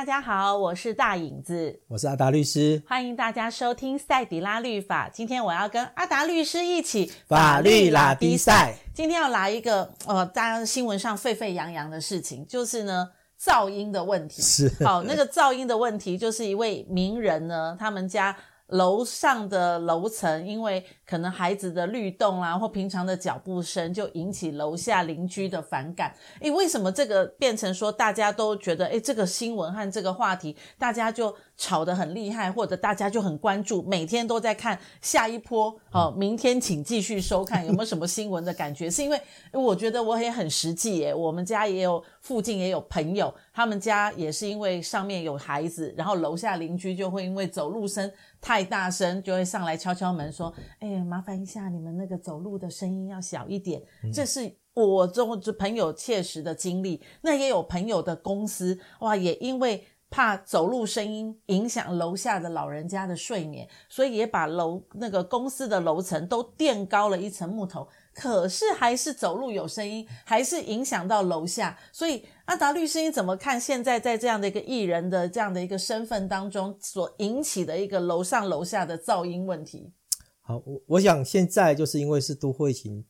嗨，大家好，我是大影子，我是阿达律师，欢迎大家收听赛迪拉律法。今天我要跟阿达律师一起法律拉比赛。今天要来一个呃，大家新闻上沸沸扬扬的事情，就是呢噪音的问题。是，好，那个噪音的问题，就是一位名人呢，他们家。楼上的楼层，因为可能孩子的律动啊，或平常的脚步声，就引起楼下邻居的反感。诶，为什么这个变成说大家都觉得，诶，这个新闻和这个话题，大家就吵得很厉害，或者大家就很关注，每天都在看下一波。哦，明天请继续收看，有没有什么新闻的感觉？是因为我觉得我也很实际耶，我们家也有附近也有朋友，他们家也是因为上面有孩子，然后楼下邻居就会因为走路声。太大声就会上来敲敲门说：“哎呀，麻烦一下，你们那个走路的声音要小一点。嗯”这是我中朋友切实的经历。那也有朋友的公司哇，也因为怕走路声音影响楼下的老人家的睡眠，所以也把楼那个公司的楼层都垫高了一层木头。可是还是走路有声音，还是影响到楼下。所以阿达律师，你怎么看现在在这样的一个艺人的这样的一个身份当中所引起的一个楼上楼下的噪音问题？好，我我想现在就是因为是都会型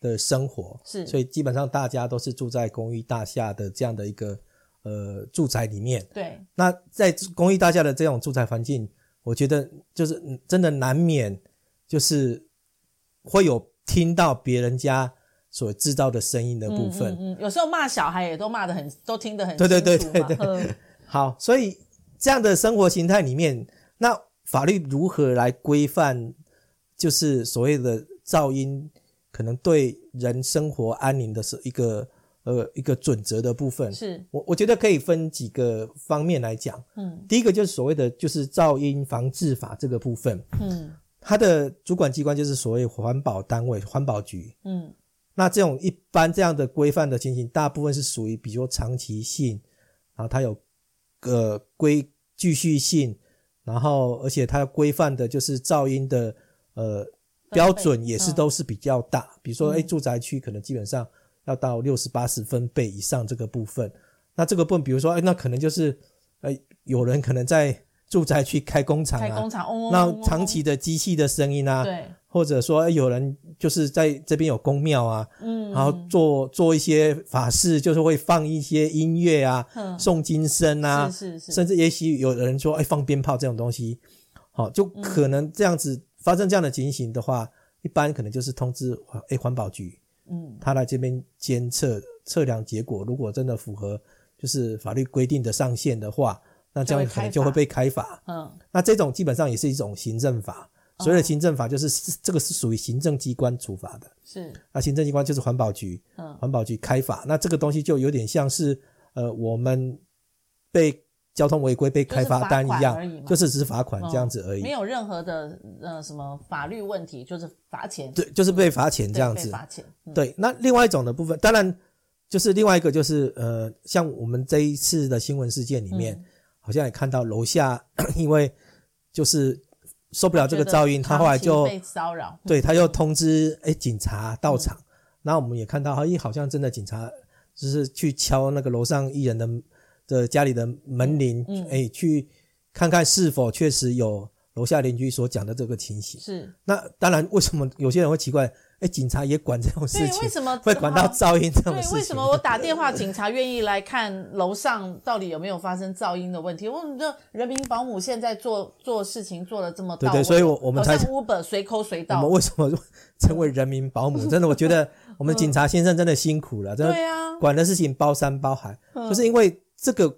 的生活，是，所以基本上大家都是住在公寓大厦的这样的一个呃住宅里面。对。那在公寓大厦的这种住宅环境，我觉得就是真的难免就是会有。听到别人家所制造的声音的部分，嗯，嗯，嗯，有时候骂小孩也都骂得很，都听得很清楚。对对对对对。好，所以这样的生活形态里面，那法律如何来规范？就是所谓的噪音，可能对人生活安宁的是一个呃一个准则的部分。是我我觉得可以分几个方面来讲。嗯，第一个就是所谓的就是噪音防治法这个部分。嗯。它的主管机关就是所谓环保单位，环保局。嗯，那这种一般这样的规范的情形，大部分是属于比如说长期性，然后它有呃规继续性，然后而且它要规范的就是噪音的呃标准也是都是比较大，比如说诶住宅区可能基本上要到六十八十分贝以上这个部分，那这个部分比如说诶那可能就是诶有人可能在。住宅区开工厂啊，开工厂，哦，那长期的机器的声音啊，对，或者说有人就是在这边有宫庙啊，嗯，然后做做一些法事，就是会放一些音乐啊，诵经声啊，是是是，甚至也许有人说，哎，放鞭炮这种东西，好，就可能这样子发生这样的情形的话，一般可能就是通知哎环保局，嗯，他来这边监测测量结果，如果真的符合就是法律规定的上限的话。那这样可能就会被开罚，嗯，那这种基本上也是一种行政法，所谓的行政法就是这个是属于行政机关处罚的，是，那行政机关就是环保局，嗯，环保局开罚，那这个东西就有点像是呃我们被交通违规被开罚单一样，就是只是罚款这样子而已，没有任何的呃什么法律问题，就是罚钱，对，就是被罚钱这样子，罚钱，对，那另外一种的部分，当然就是另外一个就是呃像我们这一次的新闻事件里面。好像也看到楼下，因为就是受不了这个噪音，他后来就被骚扰，对，他又通知哎警察到场。然后我们也看到，诶好像真的警察就是去敲那个楼上艺人的的家里的门铃，诶去看看是否确实有楼下邻居所讲的这个情形。是。那当然，为什么有些人会奇怪？哎，警察也管这种事情？对，为什么 会管到噪音这种事情？对，为什么 我打电话，警察愿意来看楼上到底有没有发生噪音的问题？我们这人民保姆现在做做事情做的这么到位，对对，所以我我们才 Uber 随口随到。我们为什么成为人民保姆？真的，我觉得 我们警察先生真的辛苦了，真的。对啊，管的事情包山包海，就是因为这个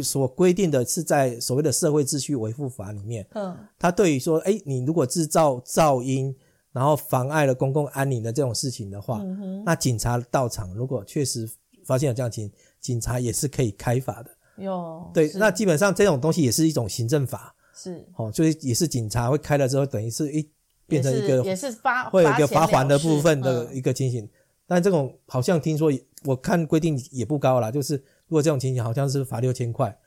所规定的是在所谓的社会秩序维护法里面。嗯，他对于说，哎，你如果制造噪音。然后妨碍了公共安宁的这种事情的话，嗯、那警察到场，如果确实发现有这样情，警察也是可以开罚的。哟，对，那基本上这种东西也是一种行政法，是。哦，所以也是警察会开了之后，等于是一变成一个也是罚会有一个罚锾的部分的一个情形。嗯、但这种好像听说我看规定也不高啦，就是如果这种情形好像是罚六千块，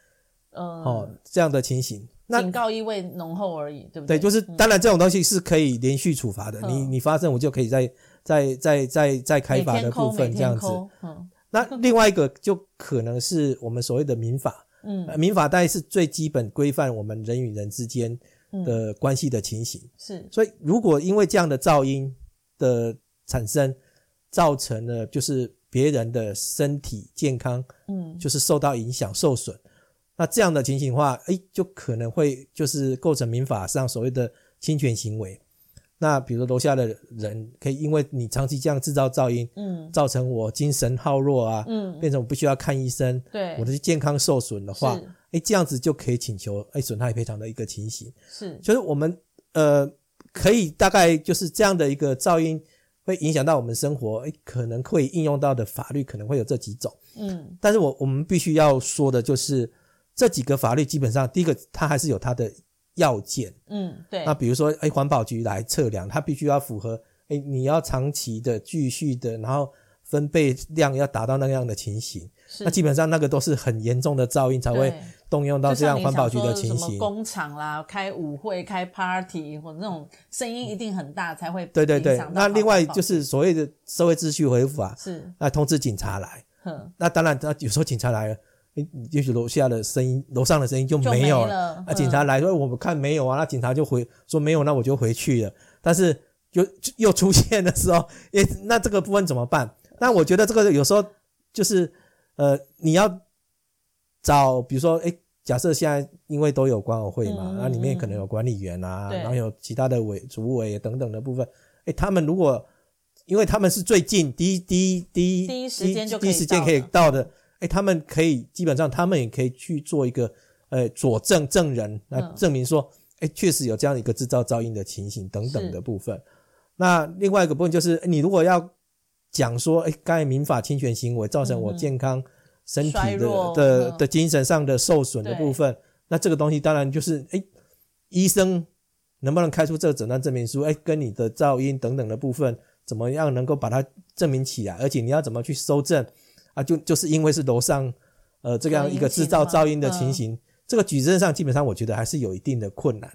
嗯，哦，这样的情形。那警告意味浓厚而已，对不对？对，就是当然这种东西是可以连续处罚的。嗯、你你发生，我就可以再再再再再开罚的部分这样子。嗯，那另外一个就可能是我们所谓的民法，嗯，民法大概是最基本规范我们人与人之间的关系的情形。是，所以如果因为这样的噪音的产生，造成了就是别人的身体健康，嗯，就是受到影响、受损，那这样的情形的话，诶，就可能会就是构成民法上所谓的侵权行为。那比如说楼下的人可以因为你长期这样制造噪音，嗯，造成我精神耗弱啊，嗯，变成我不需要看医生，对，我的健康受损的话，诶，这样子就可以请求诶损害赔偿的一个情形。是，就是我们呃可以大概就是这样的一个噪音会影响到我们生活，诶，可能会应用到的法律可能会有这几种，嗯，但是我我们必须要说的就是这几个法律基本上第一个它还是有它的。要件，嗯，对。那比如说，哎，环保局来测量，它必须要符合，哎，你要长期的、继续的，然后分贝量要达到那样的情形。那基本上那个都是很严重的噪音才会动用到这样环保局的情形。工厂啦，开舞会、开 party 或者那种声音一定很大才会。对对对。那另外就是所谓的社会秩序恢复法，是。那通知警察来。哼。那当然，那有时候警察来了。你也许楼下的声音，楼上的声音就没有了。了那警察来说，我们看没有啊，那警察就回说没有，那我就回去了。但是又又出现的时候，诶，那这个部分怎么办？那我觉得这个有时候就是，呃，你要找，比如说，诶，假设现在因为都有管委会嘛，那、嗯、里面可能有管理员啊，然后有其他的委、主委等等的部分，诶，他们如果，因为他们是最近第一、第一、第一、第一时间就第一时间可以到的。哎，他们可以基本上，他们也可以去做一个呃佐证证人来证明说，哎，确实有这样一个制造噪音的情形等等的部分。那另外一个部分就是，你如果要讲说，哎，刚才民法侵权行为造成我健康身体的的的精神上的受损的部分，那这个东西当然就是，哎，医生能不能开出这个诊断证明书？哎，跟你的噪音等等的部分，怎么样能够把它证明起来？而且你要怎么去收证？啊，就就是因为是楼上，呃，这样一个制造噪音的情形，这个举证上基本上我觉得还是有一定的困难。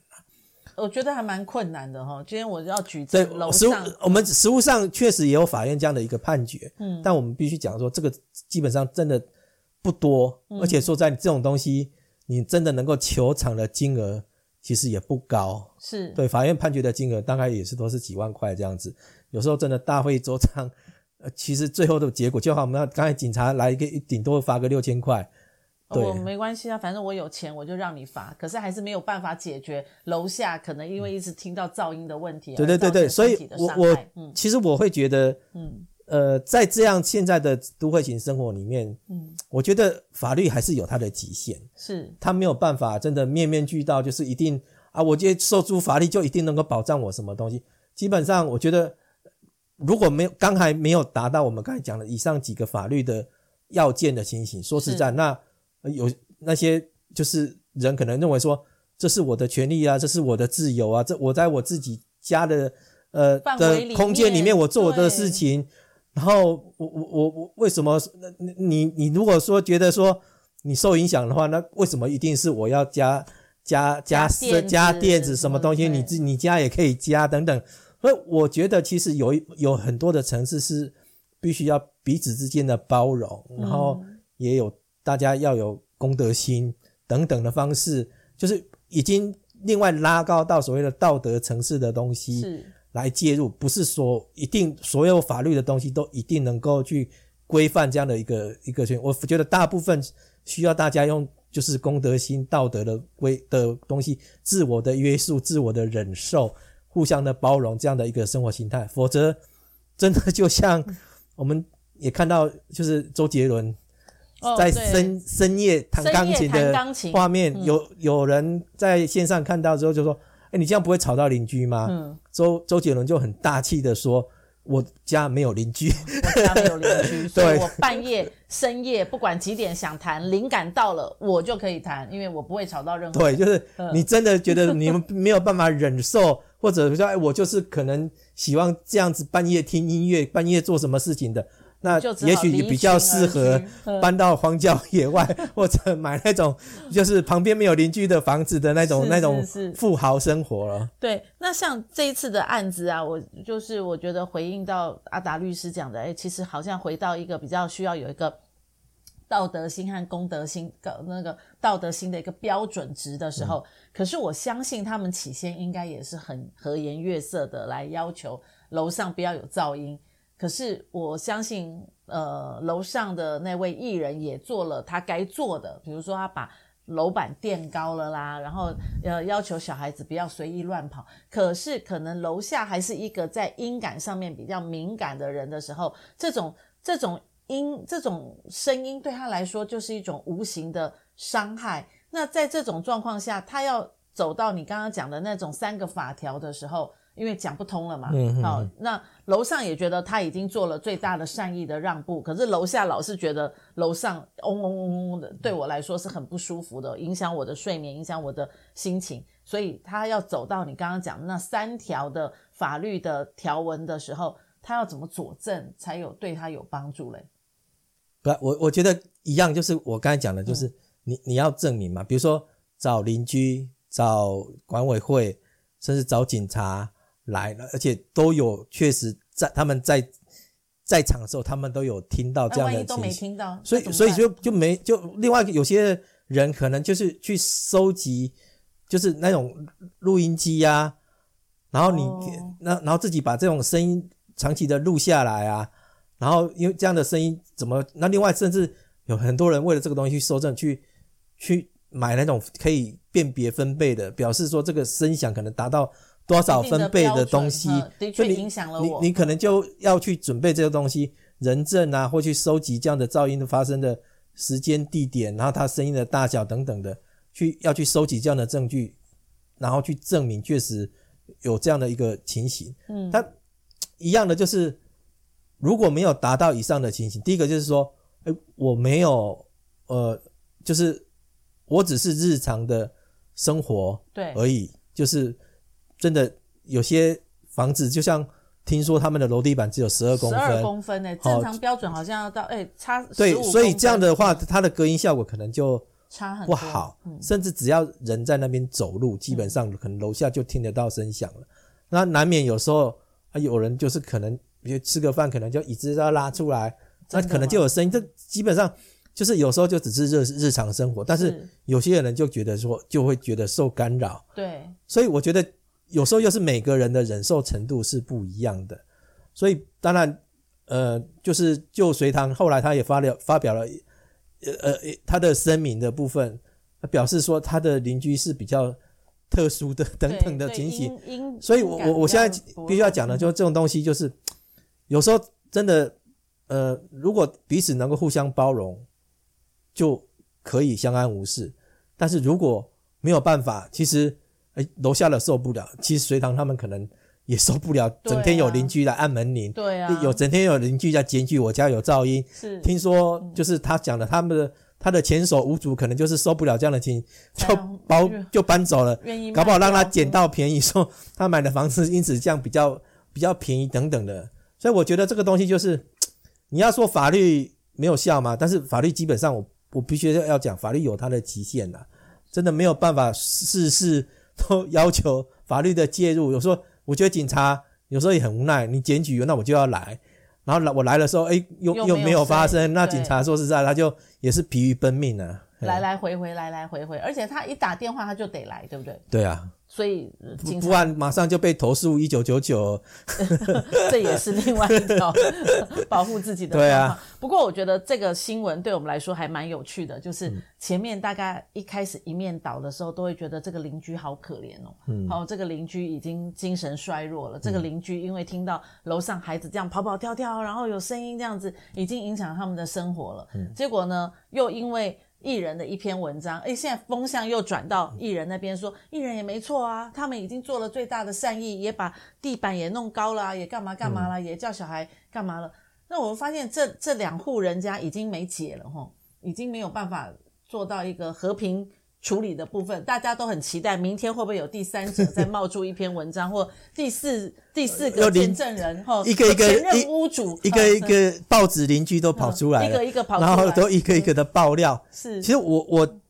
我觉得还蛮困难的哈。今天我要举证楼上，我们实务上确实也有法院这样的一个判决，嗯，但我们必须讲说，这个基本上真的不多，而且说在这种东西，你真的能够求偿的金额其实也不高，是对法院判决的金额大概也是都是几万块这样子，有时候真的大费周章。呃，其实最后的结果就好，我们要刚才警察来一个，顶多发个六千块，对，哦，没关系啊，反正我有钱，我就让你罚。可是还是没有办法解决楼下可能因为一直听到噪音的问题。对对对对，所以我我，嗯，其实我会觉得，嗯，呃，在这样现在的都会型生活里面，嗯，我觉得法律还是有它的极限，是，它没有办法真的面面俱到，就是一定啊，我觉得受诸法律就一定能够保障我什么东西。基本上，我觉得。如果没有刚才没有达到我们刚才讲的以上几个法律的要件的情形，说实在，那有那些就是人可能认为说，这是我的权利啊，这是我的自由啊，这我在我自己家的呃的空间里面我做我的事情，然后我我我我为什么？你你如果说觉得说你受影响的话，那为什么一定是我要加加加加电子什么东西？你自你家也可以加等等。所以我觉得其实有有很多的层次是必须要彼此之间的包容，然后也有大家要有公德心等等的方式，就是已经另外拉高到所谓的道德层次的东西来介入，不是说一定所有法律的东西都一定能够去规范这样的一个一个圈。我觉得大部分需要大家用就是公德心、道德的规的东西，自我的约束、自我的忍受。互相的包容，这样的一个生活形态，否则真的就像我们也看到，就是周杰伦在深、哦、深夜弹钢琴的画面，嗯、有有人在线上看到之后就说：“哎，你这样不会吵到邻居吗？”嗯、周周杰伦就很大气的说。我家没有邻居，我家没有邻居，所以我半夜深夜不管几点想弹，灵感到了我就可以弹，因为我不会吵到任何人。对，就是你真的觉得你们没有办法忍受，或者说哎，我就是可能喜欢这样子半夜听音乐，半夜做什么事情的。那也许你比较适合搬到荒郊野外，或者买那种就是旁边没有邻居的房子的那种那种富豪生活了。对，那像这一次的案子啊，我就是我觉得回应到阿达律师讲的，哎，其实好像回到一个比较需要有一个道德心和公德心的那个道德心的一个标准值的时候，嗯、可是我相信他们起先应该也是很和颜悦色的来要求楼上不要有噪音。可是我相信，呃，楼上的那位艺人也做了他该做的，比如说他把楼板垫高了啦，然后呃要求小孩子不要随意乱跑。可是可能楼下还是一个在音感上面比较敏感的人的时候，这种这种。音这种声音对他来说就是一种无形的伤害。那在这种状况下，他要走到你刚刚讲的那种三个法条的时候，因为讲不通了嘛。嗯。好，那楼上也觉得他已经做了最大的善意的让步，可是楼下老是觉得楼上嗡嗡嗡嗡的，对我来说是很不舒服的，影响我的睡眠，影响我的心情。所以他要走到你刚刚讲的那三条的法律的条文的时候，他要怎么佐证才有对他有帮助嘞？不，我我觉得一样，就是我刚才讲的，就是你、嗯、你要证明嘛，比如说找邻居、找管委会，甚至找警察来了，而且都有确实在他们在在场的时候，他们都有听到这样的情形。万一都没听到，所以所以就就没就另外有些人可能就是去收集，就是那种录音机呀、啊，然后你那、哦、然后自己把这种声音长期的录下来啊。然后因为这样的声音怎么？那另外甚至有很多人为了这个东西去搜证，去去买那种可以辨别分贝的，表示说这个声响可能达到多少分贝的东西，的确影响了我。你你可能就要去准备这个东西，人证啊，或去收集这样的噪音的发生的时间、地点，然后它声音的大小等等的，去要去收集这样的证据，然后去证明确实有这样的一个情形。嗯，它一样的就是。如果没有达到以上的情形，第一个就是说，哎，我没有，呃，就是我只是日常的生活对而已，就是真的有些房子，就像听说他们的楼地板只有十二公分，十二公分诶，正常标准好像要到诶差对，所以这样的话，它的隔音效果可能就差很不好，甚至只要人在那边走路，基本上可能楼下就听得到声响了。那难免有时候啊，有人就是可能。比如吃个饭，可能就椅子要拉出来，那可能就有声音。这基本上就是有时候就只是日日常生活，但是有些人就觉得说，就会觉得受干扰。对，所以我觉得有时候又是每个人的忍受程度是不一样的。所以当然，呃，就是就隋唐后来他也发了发表了，呃呃，他的声明的部分，表示说他的邻居是比较。特殊的等等的情形，所以我我我现在必须要讲的，就是这种东西，就是有时候真的，呃，如果彼此能够互相包容，就可以相安无事。但是如果没有办法，其实哎，楼下的受不了，其实隋唐他们可能也受不了，整天有邻居来按门铃，对啊，有整天有邻居在检举我家有噪音，是听说就是他讲的他们的。他的前手屋主可能就是受不了这样的情，就包就搬走了，搞不好让他捡到便宜，说他买的房子因此这样比较比较便宜等等的。所以我觉得这个东西就是 你要说法律没有效嘛，但是法律基本上我我必须要讲，法律有它的极限呐，真的没有办法事事都要求法律的介入。有时候我觉得警察有时候也很无奈，你检举那我就要来。然后来我来的时候，哎，又又没有发生。那警察说实在，他就也是疲于奔命啊，来来回回，来来回回，而且他一打电话他就得来，对不对？对啊。所以不然马上就被投诉一九九九，这也是另外一条 保护自己的方啊。不过我觉得这个新闻对我们来说还蛮有趣的，就是前面大概一开始一面倒的时候，都会觉得这个邻居好可怜哦。嗯。好，这个邻居已经精神衰弱了。这个邻居因为听到楼上孩子这样跑跑跳跳，然后有声音这样子，已经影响他们的生活了。嗯。结果呢，又因为。艺人的一篇文章，哎，现在风向又转到艺人那边，说艺人也没错啊，他们已经做了最大的善意，也把地板也弄高了，也干嘛干嘛了，嗯、也叫小孩干嘛了。那我们发现这这两户人家已经没解了吼，已经没有办法做到一个和平。处理的部分，大家都很期待，明天会不会有第三者再冒出一篇文章，或第四第四个见证人，哈，一个一个前任屋主，一个一个报纸邻居都跑出来，一个一个跑出来，然后都一个一个的爆料。是，其实我我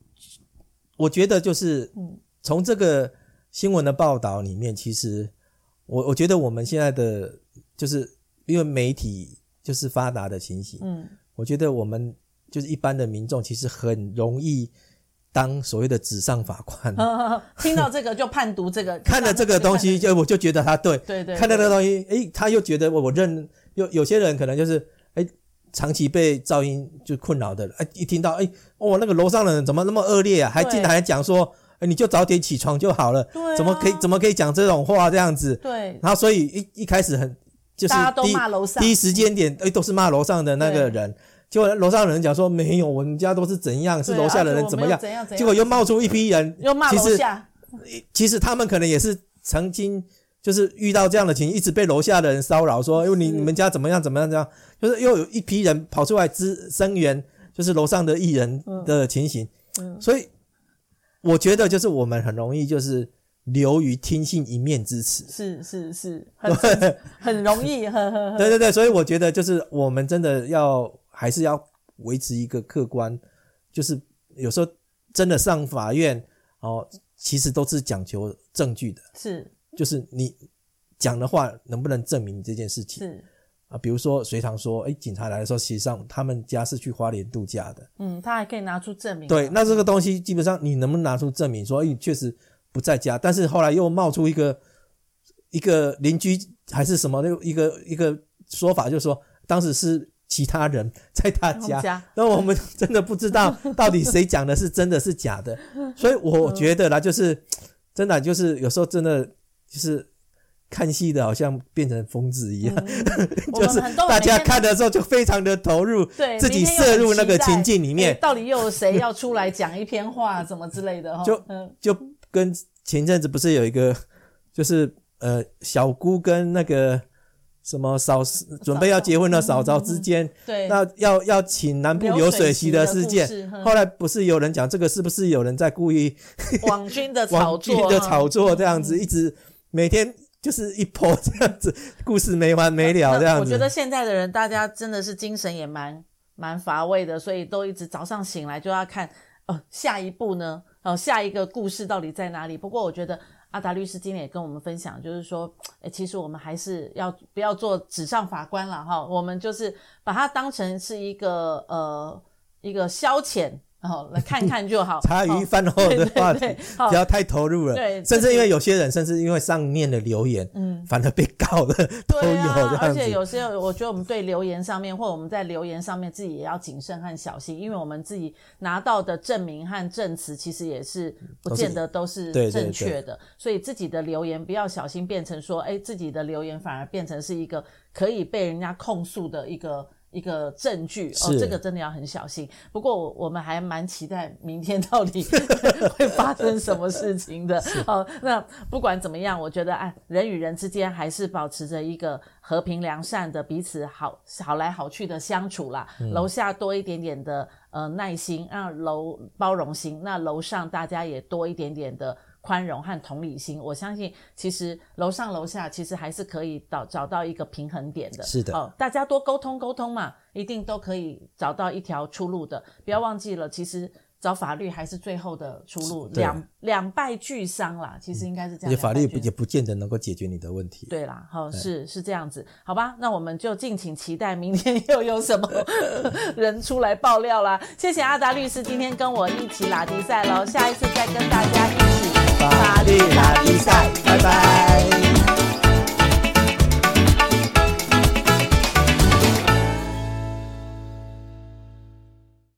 我觉得就是，从这个新闻的报道里面，其实我我觉得我们现在的就是因为媒体就是发达的情形，嗯，我觉得我们就是一般的民众，其实很容易当所谓的纸上法官。听到这个就判读这个，看了这个东西就我就觉得他对，对对，看到这个东西，诶，他又觉得我我认有有些人可能就是诶，长期被噪音就困扰的，诶，一听到诶，哦，那个楼上的人怎么那么恶劣啊，还进来还讲说。你就早点起床就好了，怎么可以怎么可以讲这种话这样子？对，然后所以一一开始很就是大家都骂楼上，第一时间点诶都是骂楼上的那个人，结果楼上的人讲说没有，我们家都是怎样，是楼下的人怎么样？怎样怎样？结果又冒出一批人又骂楼下，其实他们可能也是曾经就是遇到这样的情，一直被楼下的人骚扰，说因为你你们家怎么样怎么样这样，就是又有一批人跑出来支声援，就是楼上的艺人的情形，嗯，所以。我觉得就是我们很容易就是流于听信一面之词，是是是，很很容易，呵呵呵。对对对，所以我觉得就是我们真的要还是要维持一个客观，就是有时候真的上法院哦，其实都是讲求证据的，是，就是你讲的话能不能证明这件事情？是。啊，比如说隋唐说，哎，警察来的时候，实际上他们家是去花莲度假的。嗯，他还可以拿出证明。对，那这个东西基本上你能不能拿出证明说，哎，确实不在家？但是后来又冒出一个一个邻居还是什么的一个一个说法，就是说当时是其他人在他家，那我们真的不知道 到底谁讲的是真的是假的。所以我觉得啦，就是真的就是有时候真的就是。看戏的好像变成疯子一样，嗯、就是大家看的时候就非常的投入，对，自己摄入那个情境里面。到底又有谁要出来讲一篇话，怎么之类的？就就跟前阵子不是有一个，就是呃小姑跟那个什么嫂准备要结婚的嫂嫂之间，嗯、对，那要要请南部流水席的事件，后来不是有人讲这个是不是有人在故意 网军的 炒作，网军的炒作这样子，一直每天。就是一波这样子，故事没完没了这样子。我觉得现在的人，大家真的是精神也蛮蛮乏味的，所以都一直早上醒来就要看，哦，下一步呢，哦，下一个故事到底在哪里？不过我觉得阿达律师今天也跟我们分享，就是说，诶，其实我们还是要不要做纸上法官了哈？我们就是把它当成是一个呃一个消遣。哦，来看看就好。茶余饭后的话题，不要太投入了。对，甚至因为有些人，甚至因为上面的留言，嗯，反而被告了，都有。而且有些，我觉得我们对留言上面，或者我们在留言上面自己也要谨慎和小心，因为我们自己拿到的证明和证词，其实也是不见得都是正确的。所以自己的留言不要小心变成说，哎，自己的留言反而变成是一个可以被人家控诉的一个。一个证据哦，这个真的要很小心。不过我我们还蛮期待明天到底 会发生什么事情的。哦，那不管怎么样，我觉得哎，人与人之间还是保持着一个和平良善的彼此好好来好去的相处啦。嗯、楼下多一点点的呃耐心，让楼包容心，那楼上大家也多一点点的。宽容和同理心，我相信其实楼上楼下其实还是可以找找到一个平衡点的。是的，哦，大家多沟通沟通嘛，一定都可以找到一条出路的。不要忘记了，其实找法律还是最后的出路两两败俱伤啦其实应该是这样法律也不见得能够解决你的问题。对啦好是是这样子。好吧那我们就敬请期待明天又有什么 人出来爆料啦。谢谢阿达律师今天跟我一起拉迪赛喽下一次再跟大家一起法律拉迪赛拜拜。